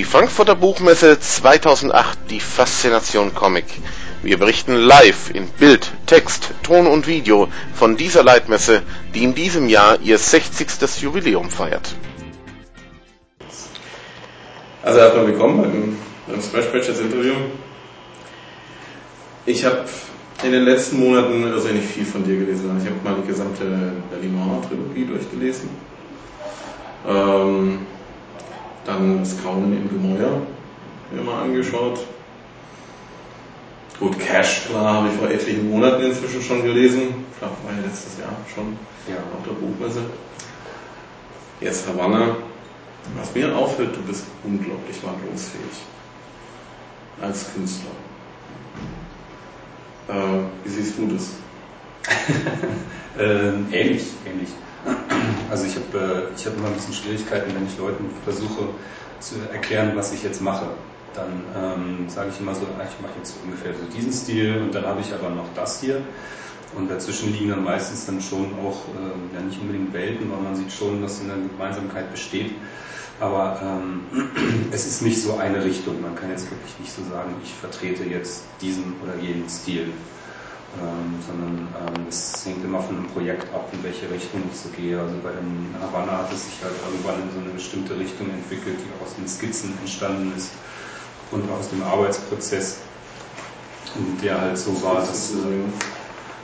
Die Frankfurter Buchmesse 2008, die Faszination Comic. Wir berichten live in Bild, Text, Ton und Video von dieser Leitmesse, die in diesem Jahr ihr 60. Jubiläum feiert. Also erstmal willkommen beim, beim Smash Patches Interview. Ich habe in den letzten Monaten irrsinnig viel von dir gelesen. Ich habe mal die gesamte Berliner Trilogie durchgelesen. Ähm, dann das Grauen im Gemäuer mir mal angeschaut. Gut, Cash, klar, habe ich vor etlichen Monaten inzwischen schon gelesen. Klar, war ja letztes Jahr schon ja. auf der Buchmesse. Jetzt Havanna. Was mir auffällt, du bist unglaublich wandlungsfähig. Als Künstler. Äh, wie siehst du das? äh, ähnlich, ähnlich. Also ich habe äh, ich hab immer ein bisschen Schwierigkeiten, wenn ich Leuten versuche zu erklären, was ich jetzt mache. Dann ähm, sage ich immer so, ah, ich mache jetzt ungefähr so diesen Stil und dann habe ich aber noch das hier. Und dazwischen liegen dann meistens dann schon auch, äh, ja nicht unbedingt Welten, weil man sieht schon, dass eine Gemeinsamkeit besteht. Aber ähm, es ist nicht so eine Richtung. Man kann jetzt wirklich nicht so sagen, ich vertrete jetzt diesen oder jenen Stil ähm, sondern ähm, es hängt immer von einem Projekt ab, in welche Richtung ich so gehe. Also bei dem Havanna hat es sich halt irgendwann in so eine bestimmte Richtung entwickelt, die aus den Skizzen entstanden ist und aus dem Arbeitsprozess, der halt so war, dass, äh,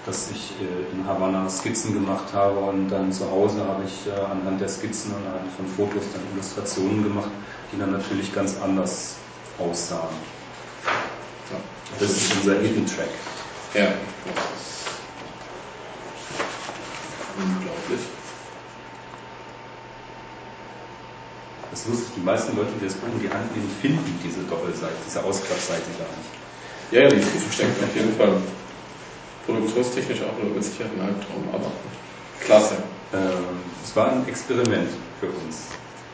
dass ich äh, in Havanna Skizzen gemacht habe und dann zu Hause habe ich äh, anhand der Skizzen und anhand von Fotos dann Illustrationen gemacht, die dann natürlich ganz anders aussahen. Ja, das ist unser Hidden Track. Ja. Unglaublich. Das ist lustig, die meisten Leute, die das Buch in die Hand nehmen, finden diese Doppelseite, diese Ausklappseite gar nicht. Ja, ja, die ist versteckt auf jeden Fall. Produktionstechnisch auch nur mit Sicherheit ein Albtraum, aber klasse. Ähm, es war ein Experiment für uns,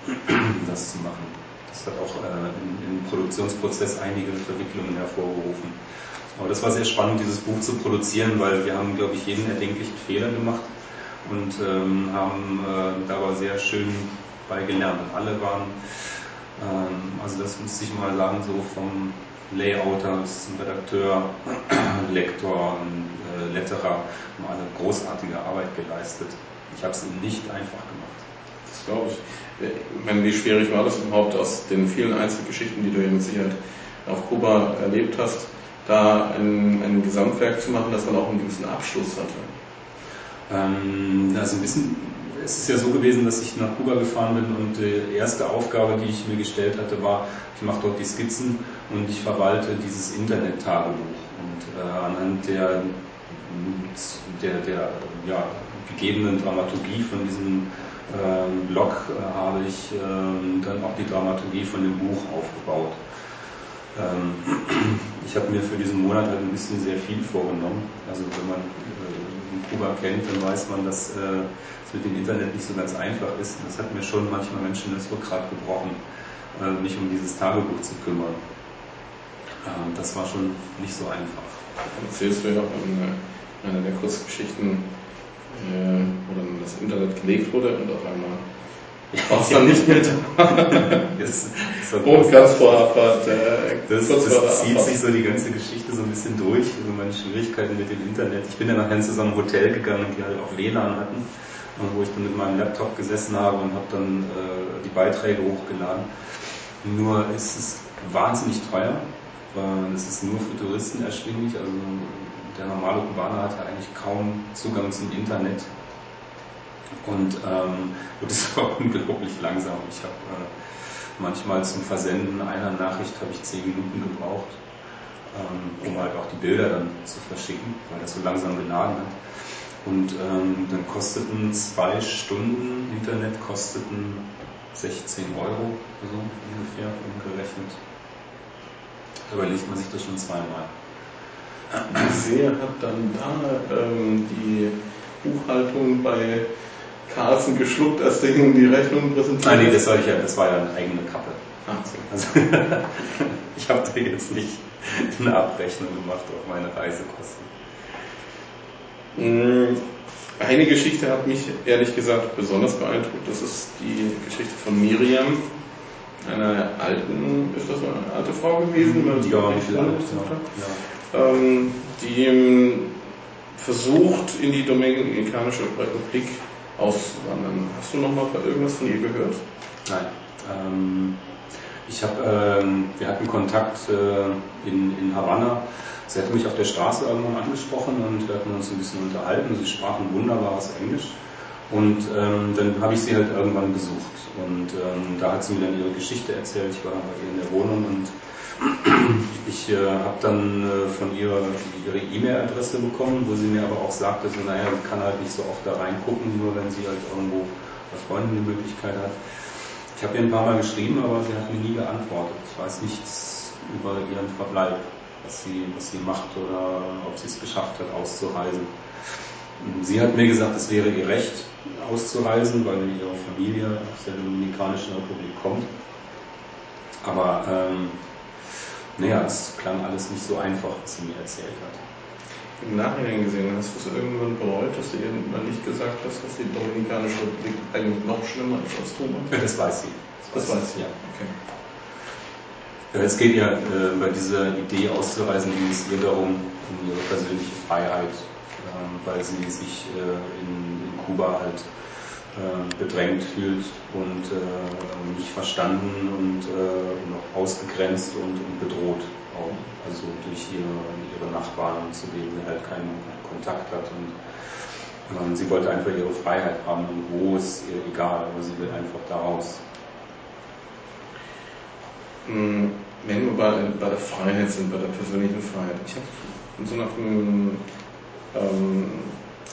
das zu machen. Das hat auch äh, im, Produktionsprozess einige Verwicklungen hervorgerufen. Aber das war sehr spannend, dieses Buch zu produzieren, weil wir haben, glaube ich, jeden erdenklichen Fehler gemacht und ähm, haben äh, dabei sehr schön bei gelernt. Und alle waren, ähm, also das müsste ich mal sagen, so vom Layouter bis zum Redakteur, Lektor und äh, Letterer haben alle großartige Arbeit geleistet. Ich habe es nicht einfach gemacht. Das glaube ich. Ich meine, wie schwierig war das überhaupt aus den vielen Einzelgeschichten, die du ja mit Sicherheit auf Kuba erlebt hast, da ein, ein Gesamtwerk zu machen, das dann auch einen gewissen Abschluss hatte? Ähm, also ein bisschen, es ist ja so gewesen, dass ich nach Kuba gefahren bin und die erste Aufgabe, die ich mir gestellt hatte, war, ich mache dort die Skizzen und ich verwalte dieses Internet-Tagebuch. Und äh, anhand der, der, der ja, gegebenen Dramaturgie von diesem ähm, Blog äh, habe ich dann auch die Dramaturgie von dem Buch aufgebaut. Ähm, ich habe mir für diesen Monat halt ein bisschen sehr viel vorgenommen. Also wenn man äh, Kuba kennt, dann weiß man, dass äh, es mit dem Internet nicht so ganz einfach ist. Das hat mir schon manchmal Menschen das Rückgrat gebrochen, äh, mich um dieses Tagebuch zu kümmern. Ähm, das war schon nicht so einfach. Erzählst du ja auch in einer der Kurzgeschichten, äh, wo dann das Internet gelegt wurde und auf einmal war es dann nicht mehr da. das, und ganz vor Abfahrt. Äh, das, das, das zieht sich so die ganze Geschichte so ein bisschen durch, also meine Schwierigkeiten mit dem Internet. Ich bin dann nachher zu so einem Hotel gegangen, die halt auch WLAN hatten, wo ich dann mit meinem Laptop gesessen habe und habe dann äh, die Beiträge hochgeladen. Nur ist es wahnsinnig teuer. Äh, es ist nur für Touristen erschwinglich. Also der normale Kubaner hat ja eigentlich kaum Zugang zum Internet. Und ähm, das war unglaublich langsam. Ich habe äh, manchmal zum Versenden einer Nachricht habe ich zehn Minuten gebraucht, ähm, um halt auch die Bilder dann zu verschicken, weil das so langsam geladen hat. Und ähm, dann kosteten zwei Stunden Internet kosteten 16 Euro, so ungefähr umgerechnet. Da überlegt man sich das schon zweimal. Sehr hat dann da ähm, die Buchhaltung bei Carlsen geschluckt, als der Ihnen die Rechnung präsentiert Nein, nee, das war, ja, das war ja eine eigene Kappe. Ach so. Also, ich habe da jetzt nicht eine Abrechnung gemacht auf meine Reisekosten. Mm, eine Geschichte hat mich ehrlich gesagt besonders beeindruckt. Das ist die Geschichte von Miriam, einer alten, ist das eine alte Frau gewesen? Ja, nicht viel alt, ja. ähm, die versucht, in die Dominikanische Republik auszuwandern. Hast du noch mal irgendwas von ihr gehört? Nein. Ähm, ich habe, ähm, wir hatten Kontakt äh, in, in Havanna. Sie hatte mich auf der Straße irgendwann angesprochen und wir hatten uns ein bisschen unterhalten. Sie sprach ein wunderbares Englisch. Und ähm, dann habe ich sie halt irgendwann besucht. Und ähm, da hat sie mir dann ihre Geschichte erzählt. Ich war bei ihr in der Wohnung und ich äh, habe dann äh, von ihr ihre E-Mail-Adresse bekommen, wo sie mir aber auch sagte, so, naja, sie kann halt nicht so oft da reingucken, nur wenn sie halt irgendwo bei Freunden die Möglichkeit hat. Ich habe ihr ein paar Mal geschrieben, aber sie hat mir nie geantwortet. Ich weiß nichts über ihren Verbleib, was sie, was sie macht oder ob sie es geschafft hat, auszureisen. Sie hat mir gesagt, es wäre ihr Recht, auszureisen, weil ihre Familie aus der Dominikanischen Republik kommt. Aber ähm, naja, es klang alles nicht so einfach, was sie mir erzählt hat. Im Nachhinein gesehen, hast du es irgendwann bereut, dass du irgendwann nicht gesagt hast, dass die Dominikanische Republik eigentlich noch schlimmer ist als Thomas? Ja, das weiß sie. Das, das weiß sie, ja. Okay. Es geht ja äh, bei dieser Idee auszureisen, ging es ihr darum, um ihre persönliche Freiheit, weil sie sich äh, in, in Kuba halt äh, bedrängt fühlt und äh, nicht verstanden und äh, noch ausgegrenzt und, und, bedroht auch. Also durch ihre, ihre Nachbarn, zu denen sie halt keinen Kontakt hat. Und ähm, sie wollte einfach ihre Freiheit haben und wo ist ihr egal, aber sie will einfach da raus. Hm, wenn wir bei, bei der Freiheit sind, bei der persönlichen Freiheit. Ich habe so nach einem ähm,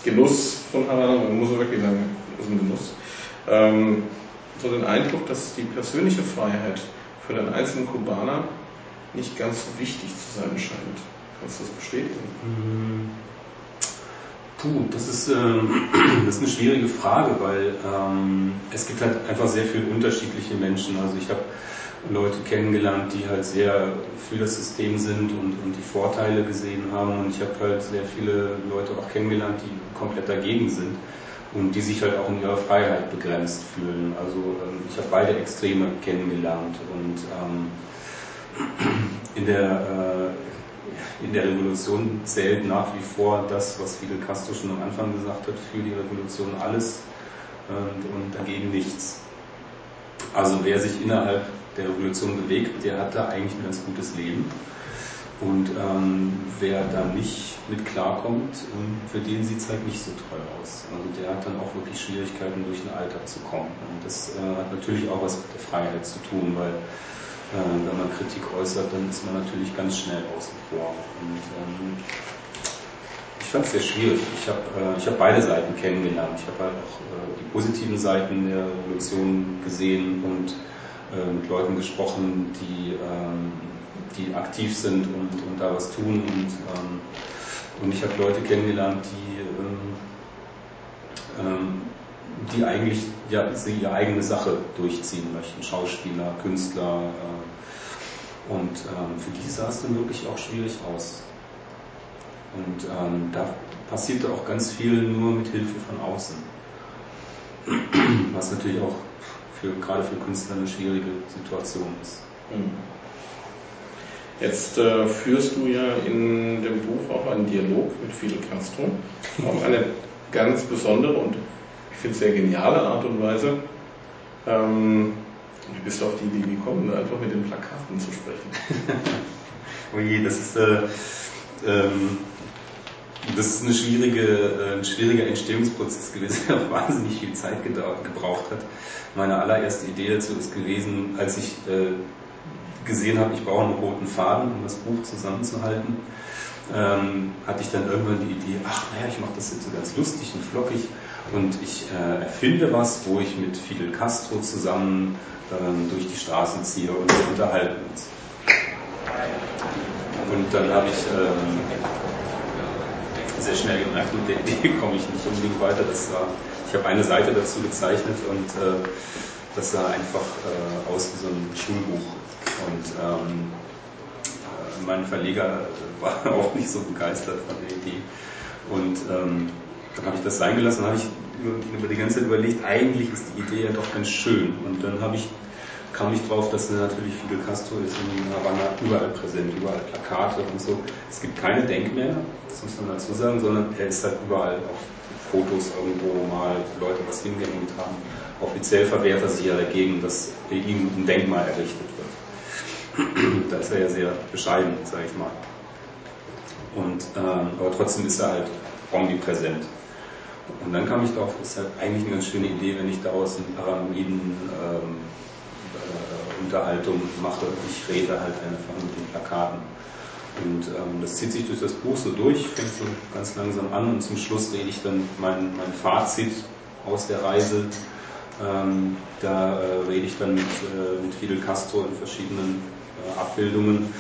Genuss von man muss wirklich sagen, ist ein Genuss, ähm, so den Eindruck, dass die persönliche Freiheit für den einzelnen Kubaner nicht ganz so wichtig zu sein scheint. Kannst du das bestätigen? Puh, das ist, ähm, das ist eine schwierige Frage, weil ähm, es gibt halt einfach sehr viele unterschiedliche Menschen. Also ich habe Leute kennengelernt, die halt sehr für das System sind und, und die Vorteile gesehen haben. Und ich habe halt sehr viele Leute auch kennengelernt, die komplett dagegen sind und die sich halt auch in ihrer Freiheit begrenzt fühlen. Also ähm, ich habe beide Extreme kennengelernt und ähm, in der äh, in der Revolution zählt nach wie vor das, was Fidel Castro schon am Anfang gesagt hat, für die Revolution alles und, dagegen nichts. Also wer sich innerhalb der Revolution bewegt, der hat da eigentlich ein ganz gutes Leben. Und ähm, wer da nicht mit klarkommt, ähm, für den sieht es halt nicht so toll aus. Also der hat dann auch wirklich Schwierigkeiten, durch den Alltag zu kommen. Und das äh, hat natürlich auch was mit der Freiheit zu tun, weil wenn man Kritik äußert, dann ist man natürlich ganz schnell. Und ähm, ich fand es sehr schwierig. Ich habe äh, hab beide Seiten kennengelernt. Ich habe halt auch äh, die positiven Seiten der Revolution gesehen und äh, mit Leuten gesprochen, die ähm, die aktiv sind und, und da was tun. Und, ähm, und ich habe Leute kennengelernt, die, ähm, ähm, die eigentlich ja, ihre eigene Sache durchziehen möchten. Schauspieler, Künstler. Äh, und ähm, für die sah es dann wirklich auch schwierig aus. Und ähm, da passierte auch ganz viel nur mit Hilfe von außen. Was natürlich auch für, gerade für Künstler eine schwierige Situation ist. Mhm. Jetzt äh, führst du ja in dem Buch auch einen Dialog mit Fidel Castro, auf eine ganz besondere und ich finde sehr geniale Art und Weise. Ähm, wie bist du auf die Idee gekommen, einfach mit den Plakaten zu sprechen? oh je, das ist, äh, ähm, das ist eine schwierige, äh, ein schwieriger Entstehungsprozess gewesen, der wahnsinnig viel Zeit gebraucht hat. Meine allererste Idee dazu ist gewesen, als ich äh, gesehen habe, ich brauche einen roten Faden, um das Buch zusammenzuhalten, ähm, hatte ich dann irgendwann die Idee, ach naja, ich mache das jetzt so ganz lustig und flockig und ich äh, erfinde was, wo ich mit Fidel Castro zusammen ähm, durch die Straßen ziehe und wir unterhalten uns. Und dann habe ich ähm, sehr schnell gemerkt, mit der Idee komme ich nicht unbedingt weiter. Das war, ich habe eine Seite dazu gezeichnet und äh, das sah einfach äh, aus wie so ein Schulbuch. Und ähm, äh, mein Verleger war auch nicht so begeistert von der Idee. Und ähm, dann habe ich das sein gelassen, habe ich über, die ganze Zeit überlegt, eigentlich ist die Idee ja doch ganz schön. Und dann habe ich kam ich drauf, dass natürlich Fidel Castro ist in Havanna überall präsent, überall Plakate und so. Es gibt keine Denkmäler, das muss man dazu sagen, sondern er ist halt überall auf Fotos irgendwo mal Leute was hingehängt haben. Offiziell verwehrt er sich ja dagegen, dass ihm ein Denkmal errichtet wird. da ist er ja sehr bescheiden, sage ich mal. Und, ähm, aber trotzdem ist er halt omnipräsent. Und dann kam ich darauf, ist halt eigentlich eine ganz schöne Idee, wenn ich daraus eine paranoiden ähm, äh, Unterhaltung mache. Ich rede halt einfach mit den Plakaten. Und ähm, das zieht sich durch das Buch so durch, fängt so ganz langsam an und zum Schluss rede ich dann mein, mein Fazit aus der Reise. Ähm, da äh, rede ich dann mit, äh, mit Fidel Castro in verschiedenen äh, Abbildungen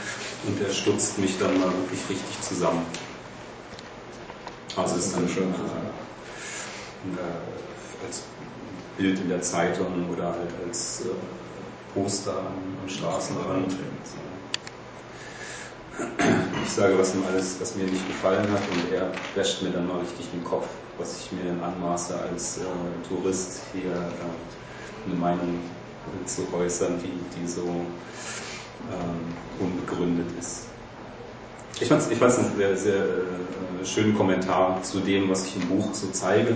und er stutzt mich dann mal wirklich richtig zusammen. Also ist dann schön als Bild in der Zeitung oder halt als äh, Poster am, am Straßenrand. Ich sage, was ihm alles, was mir nicht gefallen hat und er wäscht mir dann mal richtig den Kopf, was ich mir dann anmaße als äh, Tourist hier äh, eine Meinung zu äußern, die, die so ähm, unbegründet ist. Ich fand es ich einen sehr, sehr äh, schönen Kommentar zu dem, was ich im Buch so zeige,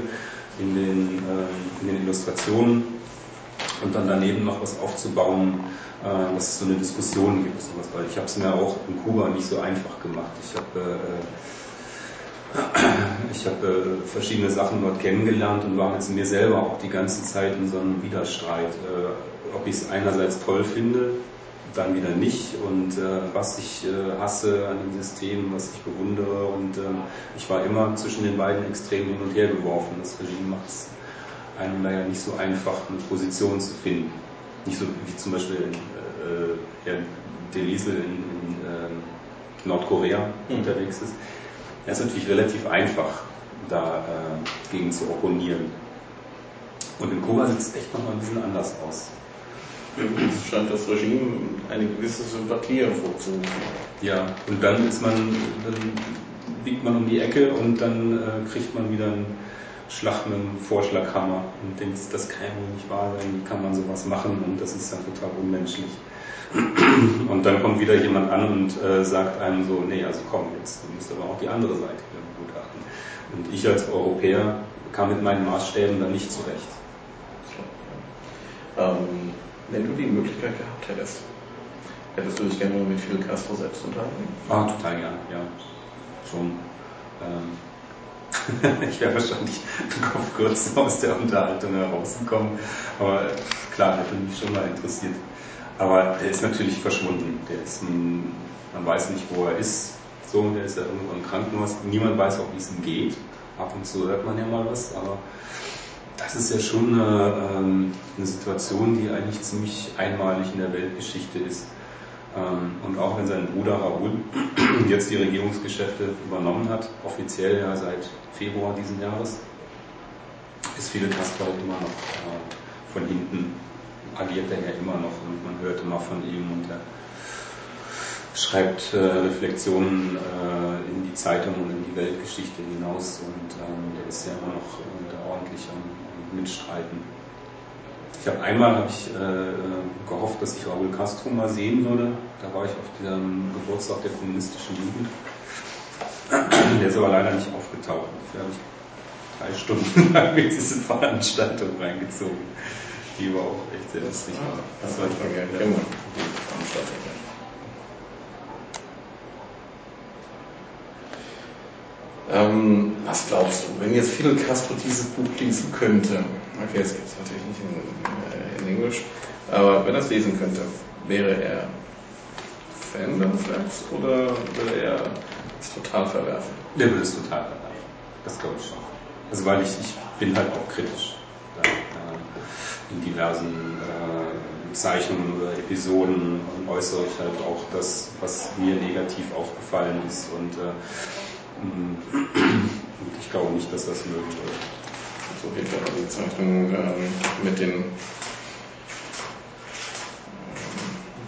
in den, äh, in den Illustrationen und dann daneben noch was aufzubauen, äh, dass es so eine Diskussion gibt. Sowas, weil ich habe es mir auch in Kuba nicht so einfach gemacht. Ich habe äh, ich habe äh, verschiedene Sachen dort kennengelernt und war mit mir selber auch die ganze Zeit in so einem Widerstreit, äh, ob ich es einerseits toll finde, dann wieder nicht und äh, was ich äh, hasse an dem System, was ich bewundere und äh, ich war immer zwischen den beiden Extremen hin und her geworfen. Das Regime macht es einem daher nicht so einfach, eine Position zu finden. Nicht so wie zum Beispiel äh, Herr Delisel in, in äh, Nordkorea mhm. unterwegs ist. Er ist natürlich relativ einfach, da äh, gegen zu opponieren. Und in Kuba sieht es echt nochmal ein bisschen anders aus scheint das Regime eine gewisse Sympathie hervorzurufen. Ja, und dann ist man, dann biegt man um die Ecke und dann äh, kriegt man wieder einen Schlag mit einem Vorschlaghammer und denkt, das kann ja wohl nicht wahr sein, wie kann man sowas machen und das ist dann total unmenschlich. Und dann kommt wieder jemand an und äh, sagt einem so, nee, also komm, jetzt du musst aber auch die andere Seite begutachten. Und ich als Europäer kam mit meinen Maßstäben dann nicht zurecht. Ähm, wenn du die Möglichkeit gehabt hättest, hättest du dich gerne mit Fidel Castro selbst unterhalten? Ah, total gerne, ja. Schon. Ähm, ich wäre wahrscheinlich auf kurz aus der Unterhaltung herausgekommen, aber klar, hätte mich schon mal interessiert. Aber der ist natürlich verschwunden. Der ist man weiß nicht, wo er ist. So, der ist ja irgendwo im Krankenhaus. Niemand weiß auch, wie es ihm geht. Ab und zu hört man ja mal was, aber das ist ja schon eine, ähm, eine, Situation, die eigentlich ziemlich einmalig in der Weltgeschichte ist. Ähm, und auch wenn sein Bruder Raoul jetzt die Regierungsgeschäfte übernommen hat, offiziell ja seit Februar diesen Jahres, ist Fidel Castro halt immer noch äh, von hinten, agiert er ja immer noch und man hört immer von ihm und er schreibt äh, Reflexionen äh, in die Zeitung und in die Weltgeschichte hinaus und ähm, der ist ja immer noch äh, da ordentlich am, Mitstreiten. Ich habe einmal hab ich äh, gehofft, dass ich Raúl Castro mal sehen würde. Da war ich auf dem Geburtstag der kommunistischen Jugend. Der ist aber leider nicht aufgetaucht. Ich habe drei Stunden lang in diese Veranstaltung reingezogen. Die war auch echt sehr lustig. Ah, das war gerne. Veranstaltung. Ähm, was glaubst du, wenn jetzt Fidel Castro dieses Buch lesen könnte, okay, es gibt es natürlich nicht in, äh, in Englisch, aber wenn er es lesen könnte, wäre er Fan des Werks oder würde er es total verwerfen? Der würde es total verwerfen. Das glaube ich schon. Also weil ich, ich bin halt auch kritisch äh, in diversen äh, Zeichnungen oder Episoden und äußere ich halt auch das, was mir negativ aufgefallen ist und äh, und ich glaube nicht, dass das möglich wird. So geht ja die Zeichnung ähm, mit den ähm,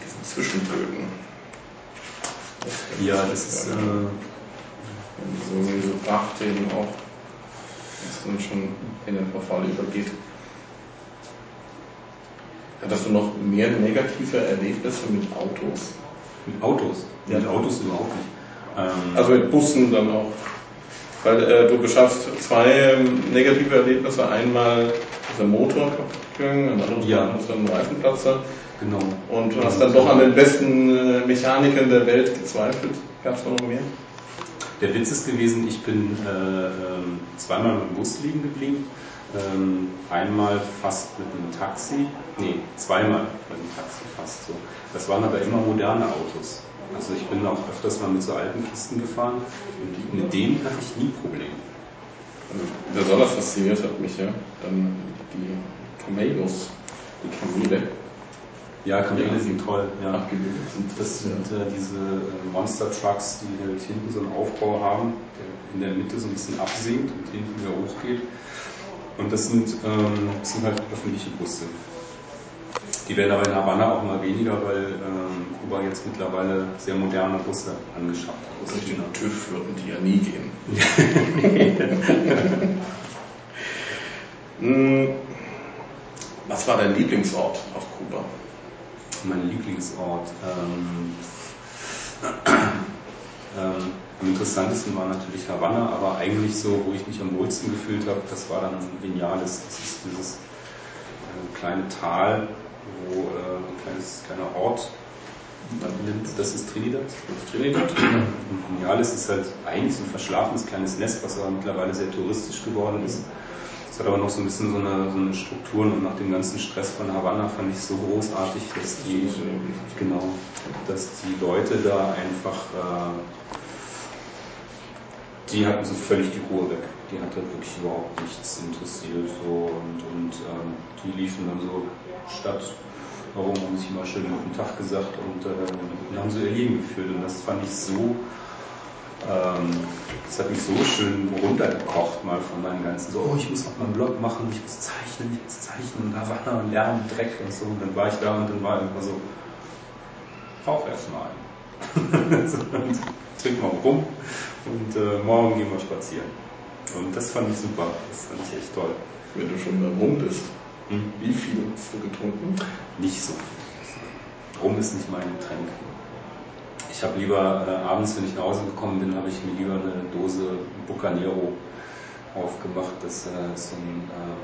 diesen. Ja, das ist. Äh, so, so bracht eben auch, dann schon in den Verfall übergeht. Hattest du noch mehr negative Erlebnisse mit Autos? Mit Autos? Ja. Mit Autos überhaupt nicht. Ähm also mit Bussen dann auch. Weil äh, du beschaffst zwei ähm, negative Erlebnisse. Einmal ist der Motor kaputt gegangen, ein anderes Ja. Ist dann ein Reifenplatzer. Genau. Und du hast dann doch an den besten äh, Mechanikern der Welt gezweifelt. Gab es noch mehr? Der Witz ist gewesen, ich bin äh, ähm, zweimal mit dem Bus liegen geblieben. Ähm, einmal fast mit einem Taxi. Nee, zweimal mit dem Taxi fast so. Das waren aber immer moderne Autos. Also ich bin auch öfters mal mit so alten Kisten gefahren und mit denen hatte ich nie Probleme. Also, besonders fasziniert hat mich ja dann die Camelos, die Kamele, Ja, Kamele sind toll. Ja. abgebildet sind. Das sind äh, diese äh, Monster Trucks, die halt hinten so einen Aufbau haben, der in der Mitte so ein bisschen absinkt und hinten wieder hochgeht. Und das sind, ähm, das sind halt öffentliche Busse. Die werden aber in Havanna auch mal weniger, weil ähm, Kuba jetzt mittlerweile sehr moderne Busse angeschafft hat. Durch den TÜV würden die ja nie gehen. Hm, Was war dein Lieblingsort auf Kuba? Mein Lieblingsort. Ähm, ähm, am interessantesten war natürlich Havanna, aber eigentlich so, wo ich mich am wohlsten gefühlt habe, das war dann Vinales. Das ist dieses äh, kleine Tal, wo äh, ein kleines, kleiner Ort man nimmt, das ist Trinidad. Trinidad? Und Vinales ist halt eigentlich so ein verschlafenes kleines Nest, was aber mittlerweile sehr touristisch geworden ist. Es hat aber noch so ein bisschen so eine, so eine Strukturen und nach dem ganzen Stress von Havanna fand ich es so großartig, dass die, genau, dass die Leute da einfach, äh, die hatten so völlig die Ruhe weg. Die hat halt wirklich überhaupt nichts interessiert so und, und ähm, die liefen dann so statt warum haben sich immer schön guten Tag gesagt und äh, haben sie ihr Leben geführt und das fand ich so ähm, das hat mich so schön runtergekocht mal von meinem ganzen, so, oh, ich muss noch mal einen Blog machen, ich muss zeichnen, ich muss zeichnen, und da war noch Lärm, Dreck und so. Und dann war ich da und dann war einfach so, rauch erst mal ein. so, und trink mal rum und äh, morgen gehen wir spazieren. Und das fand ich super, das fand ich echt toll. Wenn du schon da rum bist, Hm? wie viel hast du getrunken? Nicht so viel. Rum ist nicht mein Getränk. Ich habe lieber äh, abends, wenn ich nach Hause gekommen bin, habe ich mir lieber eine Dose Bucanero aufgemacht. Das, äh, ist so ein, ähm,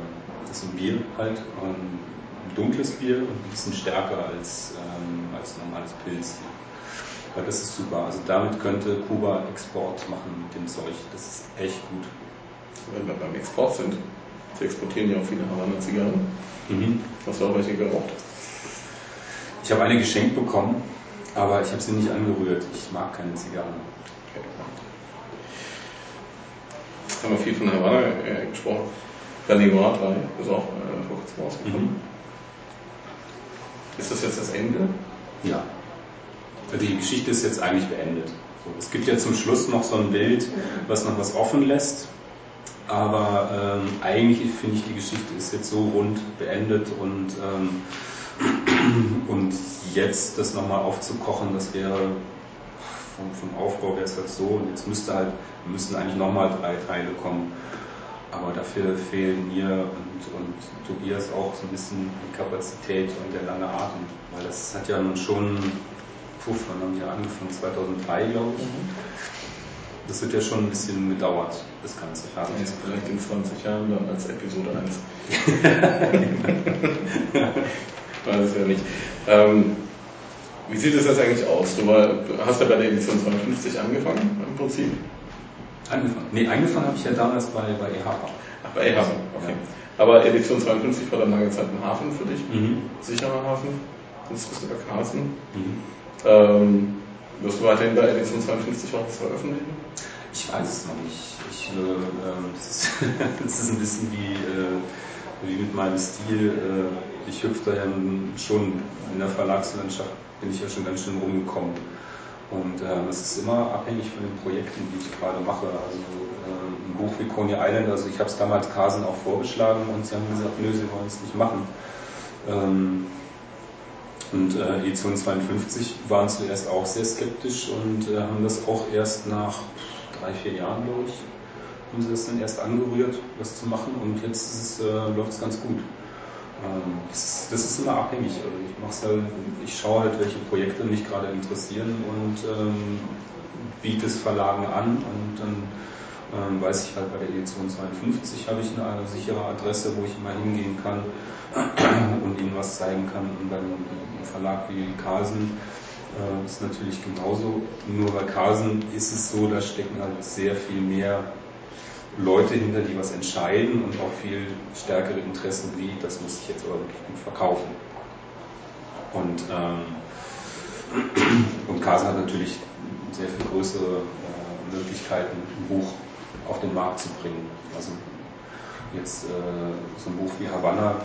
das ist ein Bier halt, ein dunkles Bier und ein bisschen stärker als, ähm, als normales Pilz. Aber das ist super. Also damit könnte Kuba Export machen mit dem Zeug. Das ist echt gut. Wenn wir beim Export sind. Sie exportieren ja auch viele Havanna-Zigarren. Hast du auch welche geraucht? Ich habe eine geschenkt bekommen, aber ich habe sie nicht angerührt. Ich mag keine Zigarren. Okay. Jetzt haben wir viel von Havanna äh, gesprochen. Galivar 3 ist auch äh, vor kurzem rausgekommen. Mhm. Ist das jetzt das Ende? Ja. Die Geschichte ist jetzt eigentlich beendet. So, es gibt ja zum Schluss noch so ein Bild, was noch was offen lässt. Aber ähm, eigentlich finde ich, die Geschichte ist jetzt so rund beendet und, ähm, und jetzt das nochmal aufzukochen, das wäre vom, vom Aufbau wäre es halt so und jetzt müsste halt, müssten eigentlich nochmal drei Teile kommen. Aber dafür fehlen mir und, und Tobias auch so ein bisschen die Kapazität und der lange Atem. Weil das hat ja nun schon, puh, wann haben wir angefangen? 2003, glaube ich. Das wird ja schon ein bisschen gedauert, das Ganze fertig zu vielleicht in 20 Jahren dann als Episode 1. Weiß es ja nicht. Ähm, wie sieht es jetzt eigentlich aus? Du, war, du hast ja bei der Edition 52 angefangen im Prinzip. Angefangen. Nee, angefangen habe ich ja damals bei, bei EHPA. Ach, bei E-Hafen, okay. Aber Edition 52 war dann lange Zeit ein Hafen für dich, Mhm. sicherer Hafen. Jetzt bist du bei Carlsen. Mhm. Ähm, wirst du weiterhin bei Edition 52 auch veröffentlichen? Ich weiß es noch nicht. Ich, äh, ähm, das, ist, das ist ein bisschen wie, äh, wie mit meinem Stil. Äh, ich hüpfe da ja schon in der Verlagslandschaft, bin ich ja schon ganz schön rumgekommen. Und äh, es ist immer abhängig von den Projekten, die ich gerade mache. Also äh, ein Buch wie Coney Island, also ich habe es damals Carsen auch vorgeschlagen und sie haben gesagt, nö, sie wollen es nicht machen. Ähm, und äh, Edition 52 waren zuerst auch sehr skeptisch und äh, haben das auch erst nach drei, vier Jahren, glaube ich, haben sie das dann erst angerührt, das zu machen und jetzt ist es, äh, läuft es ganz gut. Ähm, das, das, ist immer abhängig. Also ich, mach's halt, ich schaue halt, welche Projekte mich gerade interessieren und ähm, biete es Verlagen an und dann ähm, weiß ich halt bei der Edition 52 habe ich eine sichere Adresse, wo ich immer hingehen kann und ihnen was zeigen kann. Und beim Verlag wie Carlsen äh, ist natürlich genauso. Nur bei Carlsen ist es so, da stecken halt sehr viel mehr Leute hinter, die was entscheiden und auch viel stärkere Interessen wie, das muss ich jetzt aber wirklich gut verkaufen. Und, ähm, und Carlsen hat natürlich sehr viel größere äh, Möglichkeiten, ein Buch auf den Markt zu bringen. Also jetzt äh, so ein Buch wie Havanna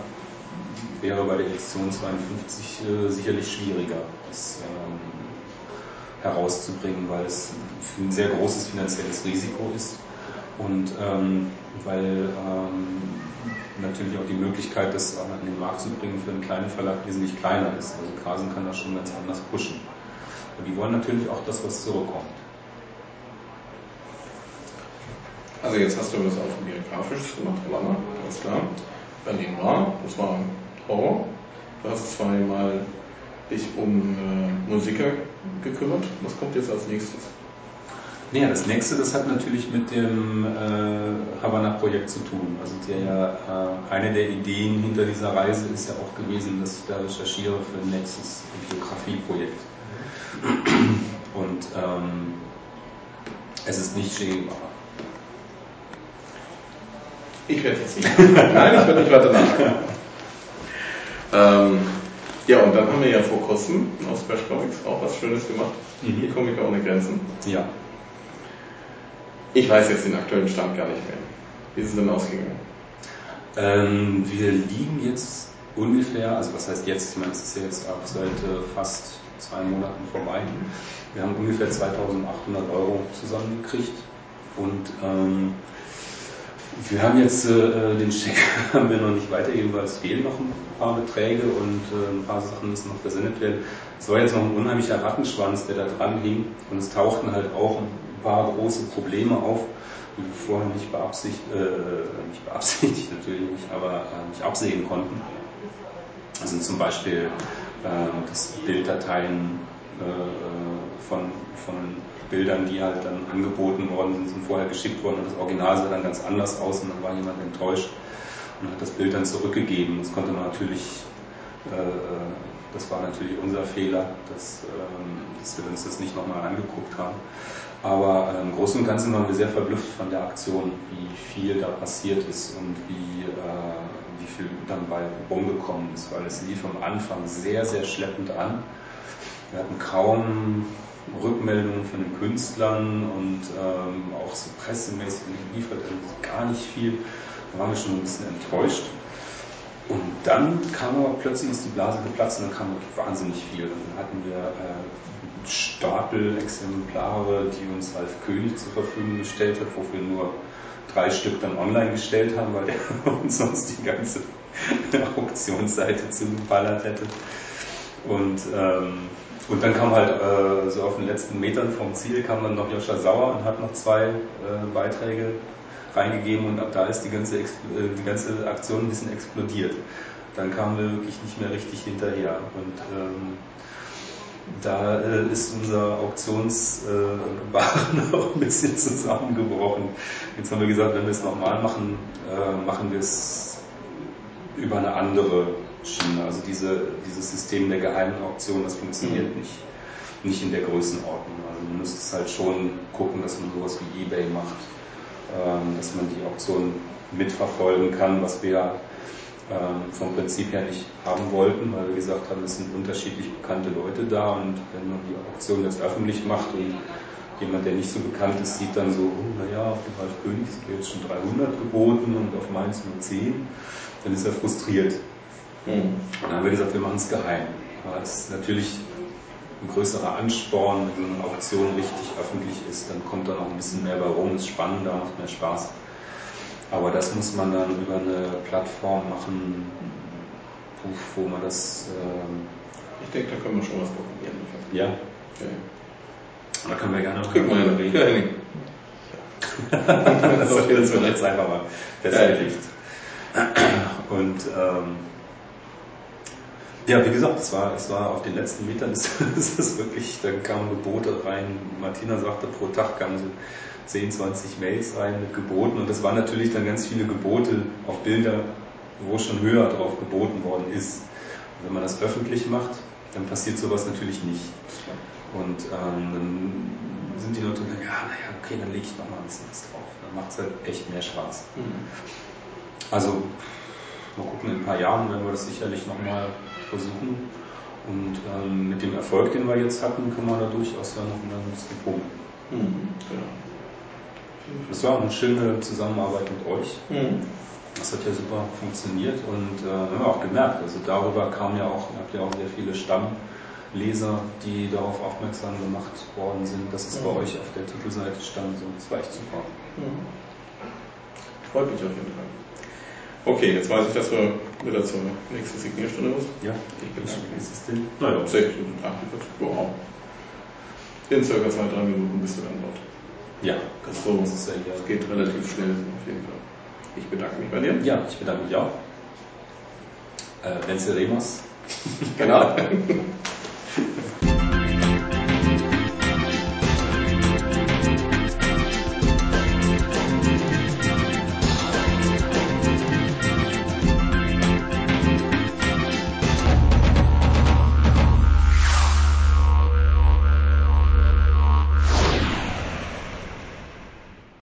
wäre bei der Edition 52 äh, sicherlich schwieriger, das ähm, herauszubringen, weil es ein sehr großes finanzielles Risiko ist und ähm, weil ähm, natürlich auch die Möglichkeit, das an den Markt zu bringen, für einen kleinen Verlag wesentlich kleiner ist. Also Kasen kann das schon ganz anders pushen. Aber die wollen natürlich auch das, was zurückkommt. Also jetzt hast du was auf Biografisches gemacht, Lama, alles klar. Berlin war, das war Horror. Du hast zweimal dich um äh, Musiker gekümmert. Was kommt jetzt als nächstes? Ja, das nächste, das hat natürlich mit dem äh, Havanna-Projekt zu tun. Also der, äh, eine der Ideen hinter dieser Reise ist ja auch gewesen, dass ich da recherchiere für ein nächstes Biografieprojekt. Und ähm, es ist nicht Che. Ich werde jetzt nicht. Nein, ich werde nicht weiter nachdenken. ähm, ja, und dann haben wir ja vor kurzem aus Splash Comics auch was Schönes gemacht. Mhm. Die Komiker ohne Grenzen. Ja. Ich weiß jetzt den aktuellen Stand gar nicht mehr. Wie ist es denn ausgegangen? Ähm, wir liegen jetzt ungefähr, also was heißt jetzt, ich meine, es ist ja jetzt ab seit äh, fast zwei Monaten vorbei. Wir haben ungefähr 2800 Euro zusammengekriegt und ähm, wir haben jetzt äh, den Scheck haben wir noch nicht weitergegeben, weil es fehlen noch ein paar Beträge und äh, ein paar Sachen müssen noch versendet werden. Es war jetzt noch ein unheimlicher Rattenschwanz, der da dran hing und es tauchten halt auch ein paar große Probleme auf, die wir vorher nicht beabsichtigt, äh, nicht beabsichtigt natürlich nicht, aber äh, nicht absehen konnten. Also zum Beispiel äh, dass Bilddateien äh, von, von Bildern, die halt dann angeboten worden sind, sind vorher geschickt worden und das Original sah dann ganz anders aus und dann war jemand enttäuscht und hat das Bild dann zurückgegeben. Das konnte man natürlich, äh, äh, das war natürlich unser Fehler, dass, ähm, dass wir uns das nicht nochmal angeguckt haben. Aber äh, im Großen und Ganzen waren wir sehr verblüfft von der Aktion, wie viel da passiert ist und wie, äh, wie viel dann bei rumgekommen ist, weil es lief am Anfang sehr, sehr schleppend an. Wir hatten kaum Rückmeldungen von den Künstlern und ähm, auch so pressemäßig geliefert, also gar nicht viel. Da waren wir schon ein bisschen enttäuscht. Und dann kam aber plötzlich ist die Blase geplatzt und dann kam wirklich wahnsinnig viel. Dann hatten wir äh, Stapel Exemplare, die uns Ralf König zur Verfügung gestellt hat, wofür nur drei Stück dann online gestellt haben, weil der uns sonst die ganze Auktionsseite zugeballert hätte. Und ähm, und dann kam halt äh, so auf den letzten Metern vom Ziel kam dann noch Joscha Sauer und hat noch zwei äh, Beiträge reingegeben und ab da ist die ganze, äh, die ganze Aktion ein bisschen explodiert. Dann kamen wir wirklich nicht mehr richtig hinterher. Und ähm, da äh, ist unser Auktionswahn äh, auch ein bisschen zusammengebrochen. Jetzt haben wir gesagt, wenn wir es nochmal machen, äh, machen wir es über eine andere Schiene. Also diese, dieses System der geheimen Auktion, das funktioniert mhm. nicht. Nicht in der Größenordnung. Also man müsste es halt schon gucken, dass man sowas wie Ebay macht, ähm, dass man die Auktion mitverfolgen kann, was wir ähm, vom Prinzip her nicht haben wollten, weil wir gesagt haben, es sind unterschiedlich bekannte Leute da und wenn man die Auktion jetzt öffentlich macht und jemand, der nicht so bekannt ist, sieht dann so, oh, naja, auf dem Ralf König sind jetzt schon 300 geboten und auf Mainz nur 10, dann ist er frustriert. Mhm. Und dann haben wir gesagt, wir machen es geheim. Aber es ist natürlich ein größerer Ansporn, wenn so eine Auktion richtig öffentlich ist, dann kommt da noch ein bisschen mehr bei rum, ist spannender, macht mehr Spaß. Aber das muss man dann über eine Plattform machen, wo man das. Ähm ich denke, da können wir schon was probieren. Ja. Okay. Da können wir gerne noch drüber reden. das, das wird jetzt einfach mal festgelegt. Ja. Und ähm, Ja, wie gesagt, es war, es war auf den letzten Metern, ist, ist es wirklich, dann kamen Gebote rein. Martina sagte, pro Tag kamen so 10, 20 Mails rein mit Geboten und das waren natürlich dann ganz viele Gebote auf Bilder, wo schon höher drauf geboten worden ist. Und wenn man das öffentlich macht, dann passiert sowas natürlich nicht. Und ähm, dann sind die Leute dann, ja, naja, okay, dann lege ich noch mal ein bisschen was drauf. Dann macht es halt echt mehr Spaß. Mhm. Also, mal gucken, in ein paar Jahren werden wir das sicherlich nochmal versuchen. Und ähm, mit dem Erfolg, den wir jetzt hatten, kann man da durchaus ja noch ein bisschen punkten. Mhm, genau. Das war eine schöne Zusammenarbeit mit euch. Mhm. Das hat ja super funktioniert und äh, haben wir auch gemerkt. Also darüber kamen ja auch, ihr habt ja auch sehr viele Stammleser, die darauf aufmerksam gemacht worden sind, dass es mhm. bei euch auf der Titelseite stand. So, das war echt super. Mhm. Freut mich auf jeden Fall. Okay, jetzt weiß ich, dass wir wieder zur nächsten Signierstunde müssen. Ja, ich bin denn? Naja, 60 und 48, wow. In circa zwei, drei Minuten bist du dann dort. Ja, das, so, das ist ja hier. geht relativ schnell auf jeden Fall. Ich bedanke mich bei dir. Ja, ich bedanke mich auch. Äh, Venceremos. genau.